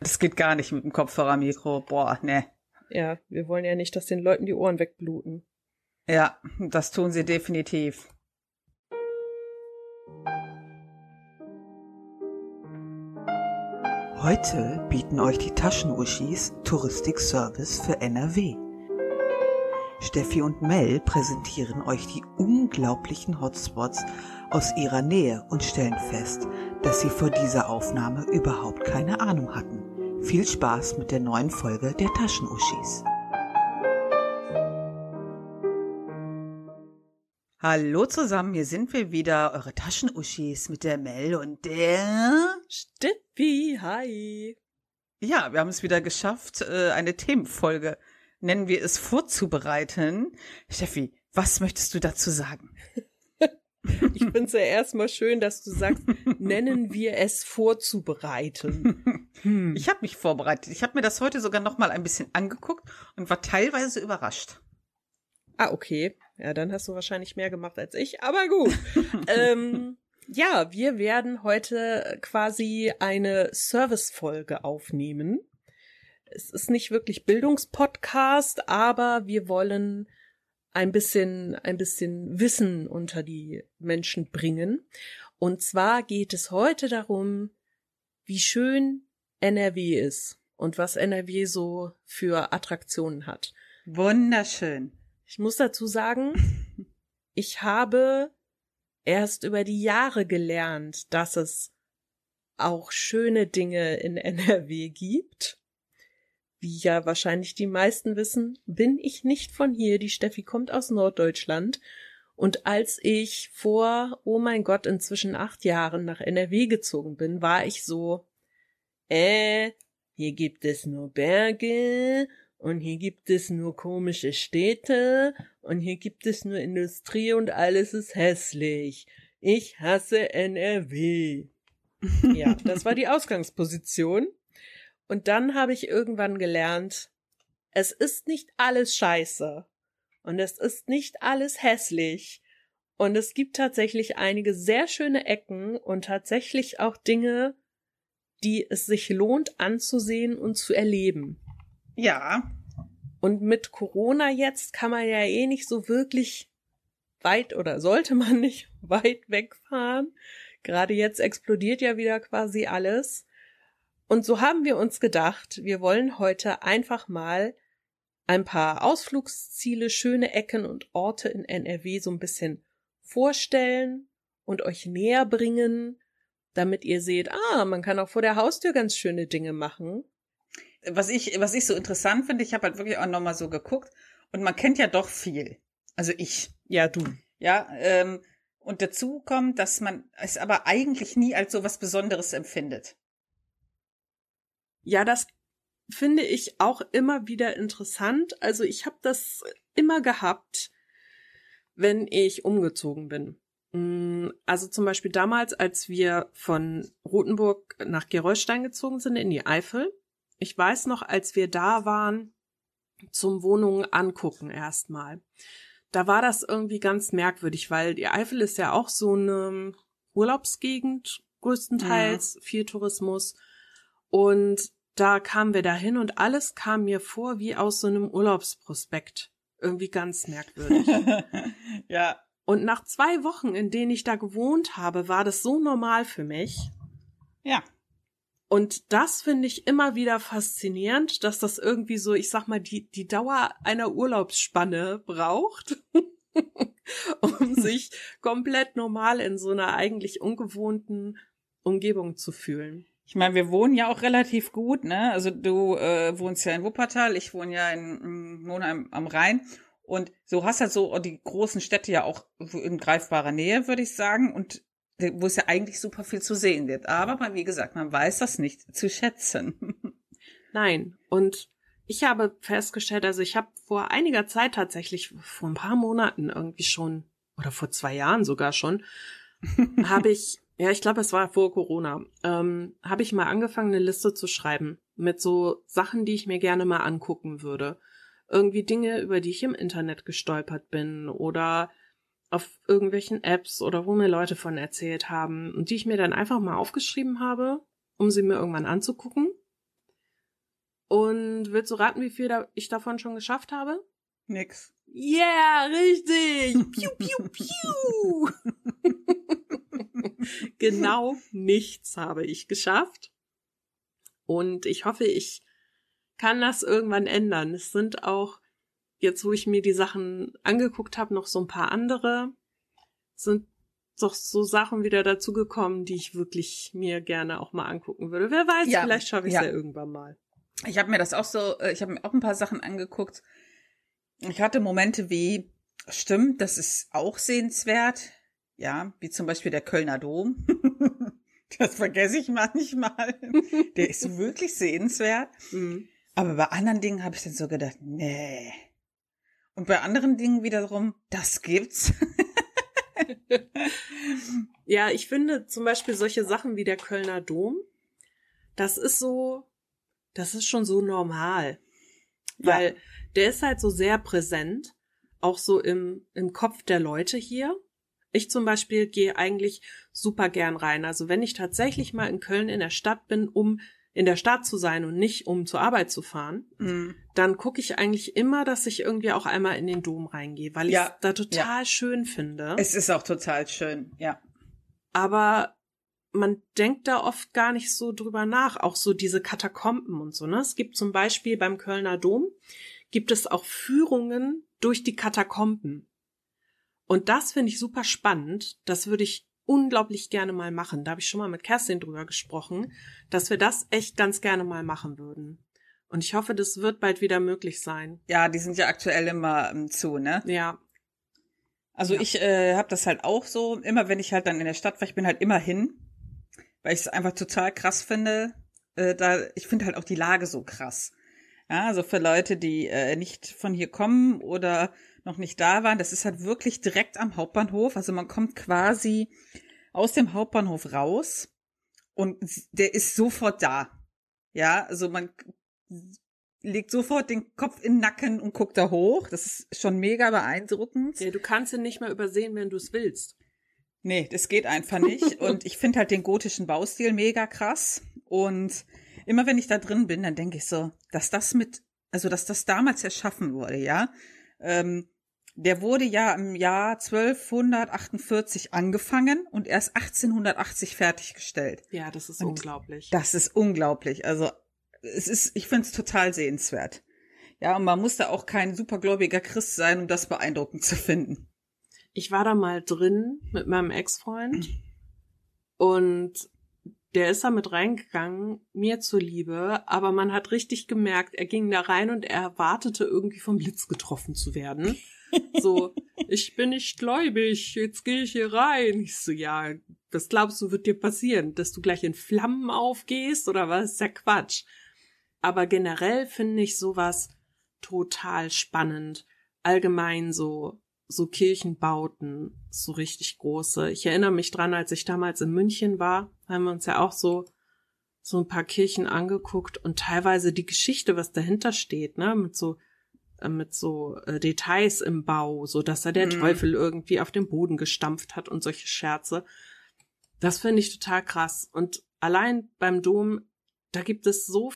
Das geht gar nicht mit dem Kopfhörermikro. Boah, ne. Ja, wir wollen ja nicht, dass den Leuten die Ohren wegbluten. Ja, das tun sie definitiv. Heute bieten euch die Taschenuschis Touristik-Service für NRW. Steffi und Mel präsentieren euch die unglaublichen Hotspots aus ihrer Nähe und stellen fest, dass sie vor dieser Aufnahme überhaupt keine Ahnung hatten. Viel Spaß mit der neuen Folge der Taschenuschis. Hallo zusammen, hier sind wir wieder, eure Taschenuschis mit der Mel und der Steffi, hi. Ja, wir haben es wieder geschafft, äh, eine Themenfolge, nennen wir es, vorzubereiten. Steffi, was möchtest du dazu sagen? Ich finde es ja erstmal schön, dass du sagst, nennen wir es vorzubereiten. Hm. Ich habe mich vorbereitet. Ich habe mir das heute sogar noch mal ein bisschen angeguckt und war teilweise überrascht. Ah, okay. Ja, dann hast du wahrscheinlich mehr gemacht als ich, aber gut. ähm, ja, wir werden heute quasi eine Service-Folge aufnehmen. Es ist nicht wirklich Bildungspodcast, aber wir wollen ein bisschen, ein bisschen Wissen unter die Menschen bringen. Und zwar geht es heute darum, wie schön NRW ist und was NRW so für Attraktionen hat. Wunderschön. Ich muss dazu sagen, ich habe erst über die Jahre gelernt, dass es auch schöne Dinge in NRW gibt. Wie ja wahrscheinlich die meisten wissen, bin ich nicht von hier. Die Steffi kommt aus Norddeutschland. Und als ich vor, oh mein Gott, inzwischen acht Jahren nach NRW gezogen bin, war ich so, äh, hier gibt es nur Berge und hier gibt es nur komische Städte und hier gibt es nur Industrie und alles ist hässlich. Ich hasse NRW. ja, das war die Ausgangsposition. Und dann habe ich irgendwann gelernt, es ist nicht alles scheiße und es ist nicht alles hässlich und es gibt tatsächlich einige sehr schöne Ecken und tatsächlich auch Dinge, die es sich lohnt anzusehen und zu erleben. Ja. Und mit Corona jetzt kann man ja eh nicht so wirklich weit oder sollte man nicht weit wegfahren. Gerade jetzt explodiert ja wieder quasi alles. Und so haben wir uns gedacht, wir wollen heute einfach mal ein paar Ausflugsziele, schöne Ecken und Orte in NRW so ein bisschen vorstellen und euch näher bringen, damit ihr seht, ah, man kann auch vor der Haustür ganz schöne Dinge machen was ich, was ich so interessant finde, ich habe halt wirklich auch nochmal so geguckt und man kennt ja doch viel. Also ich. Ja, du. Ja, ähm, und dazu kommt, dass man es aber eigentlich nie als so was Besonderes empfindet. Ja, das finde ich auch immer wieder interessant. Also ich habe das immer gehabt, wenn ich umgezogen bin. Mm, also zum Beispiel damals, als wir von Rothenburg nach Gerolstein gezogen sind in die Eifel, ich weiß noch, als wir da waren, zum Wohnungen angucken erstmal. Da war das irgendwie ganz merkwürdig, weil die Eifel ist ja auch so eine Urlaubsgegend, größtenteils, ja. viel Tourismus. Und da kamen wir dahin und alles kam mir vor wie aus so einem Urlaubsprospekt. Irgendwie ganz merkwürdig. ja. Und nach zwei Wochen, in denen ich da gewohnt habe, war das so normal für mich. Ja. Und das finde ich immer wieder faszinierend, dass das irgendwie so, ich sag mal, die, die Dauer einer Urlaubsspanne braucht, um sich komplett normal in so einer eigentlich ungewohnten Umgebung zu fühlen. Ich meine, wir wohnen ja auch relativ gut, ne? Also du äh, wohnst ja in Wuppertal, ich wohne ja in, wohne am, am Rhein. Und so hast halt so die großen Städte ja auch in greifbarer Nähe, würde ich sagen. Und wo es ja eigentlich super viel zu sehen wird. Aber wie gesagt, man weiß das nicht zu schätzen. Nein. Und ich habe festgestellt, also ich habe vor einiger Zeit tatsächlich, vor ein paar Monaten irgendwie schon, oder vor zwei Jahren sogar schon, habe ich, ja, ich glaube, es war vor Corona, ähm, habe ich mal angefangen, eine Liste zu schreiben mit so Sachen, die ich mir gerne mal angucken würde. Irgendwie Dinge, über die ich im Internet gestolpert bin oder auf irgendwelchen Apps oder wo mir Leute von erzählt haben und die ich mir dann einfach mal aufgeschrieben habe, um sie mir irgendwann anzugucken. Und willst du raten, wie viel ich davon schon geschafft habe? Nix. Yeah, richtig. Piu, piu, piu. genau nichts habe ich geschafft. Und ich hoffe, ich kann das irgendwann ändern. Es sind auch, jetzt wo ich mir die Sachen angeguckt habe, noch so ein paar andere. Sind doch so Sachen wieder dazugekommen, die ich wirklich mir gerne auch mal angucken würde. Wer weiß, Ja, vielleicht schaffe ich es ja. ja irgendwann mal. Ich habe mir das auch so, äh, ich habe mir auch ein paar Sachen angeguckt. Ich hatte Momente wie, stimmt, das ist auch sehenswert. Ja, wie zum Beispiel der Kölner Dom. das vergesse ich manchmal. Der ist wirklich sehenswert. Mhm. Aber bei anderen Dingen habe ich dann so gedacht, nee. Und bei anderen Dingen wiederum, das gibt's. Ja, ich finde zum Beispiel solche Sachen wie der Kölner Dom, das ist so, das ist schon so normal. Ja. Weil der ist halt so sehr präsent, auch so im, im Kopf der Leute hier. Ich zum Beispiel gehe eigentlich super gern rein. Also wenn ich tatsächlich mal in Köln in der Stadt bin, um in der Stadt zu sein und nicht um zur Arbeit zu fahren, Mm. dann gucke ich eigentlich immer, dass ich irgendwie auch einmal in den Dom reingehe, weil ich Ja, es da total schön finde. Es ist auch total schön, ja. aber man denkt da oft gar nicht so drüber nach, auch so diese Katakomben und so, ne? Es gibt zum Beispiel beim Kölner Dom, gibt es auch Führungen durch die Katakomben. Und das finde ich super spannend. Das würde ich unglaublich gerne mal machen. Da habe ich schon mal mit Kerstin drüber gesprochen, dass wir das echt ganz gerne mal machen würden. Und ich hoffe, das wird bald wieder möglich sein. Ja, die sind ja aktuell immer ähm, zu, ne? Ja, Also Ja. ich äh, habe das halt auch so, immer wenn ich halt dann in der Stadt war, ich bin halt immer hin, weil ich es einfach total krass finde. Äh, da, ich finde halt auch die Lage so krass. Ja, also für Leute, die äh, nicht von hier kommen oder noch nicht da waren, das ist halt wirklich direkt am Hauptbahnhof. Also man kommt quasi aus dem Hauptbahnhof raus und der ist sofort da. Ja, also man legt sofort den Kopf in den Nacken und guckt da hoch. Das ist schon mega beeindruckend. ja du kannst ihn nicht mehr übersehen, wenn du es willst. Nee, das geht einfach nicht. Und ich finde halt den gotischen Baustil mega krass. Und immer wenn ich da drin bin, dann denke ich so, dass das mit, also dass das damals erschaffen wurde, ja. Ähm, der wurde ja im Jahr 1248 angefangen und erst 1880 fertiggestellt. Ja, das ist Und unglaublich. Das ist unglaublich. Also es ist, ich finde es total sehenswert. Ja, und man muss da auch kein supergläubiger Christ sein, um das beeindruckend zu finden. Ich war da mal drin mit meinem Ex-Freund und der ist da mit reingegangen, mir zuliebe, aber man hat richtig gemerkt, er ging da rein und er erwartete irgendwie vom Blitz getroffen zu werden. So, ich bin nicht gläubig, jetzt gehe ich hier rein. Ich so, ja, was glaubst du, wird dir passieren? Dass du gleich in Flammen aufgehst oder was? Ist ja Quatsch. Aber generell finde ich sowas total spannend. Allgemein so, so Kirchenbauten, so richtig große. Ich erinnere mich dran, als ich damals in München war, haben wir uns ja auch so, so ein paar Kirchen angeguckt und teilweise die Geschichte, was dahinter steht, ne, mit so, äh, mit so äh, Details im Bau, so dass da der Mhm. Teufel irgendwie auf den Boden gestampft hat und solche Scherze. Das finde ich total krass. Und allein beim Dom, da gibt es so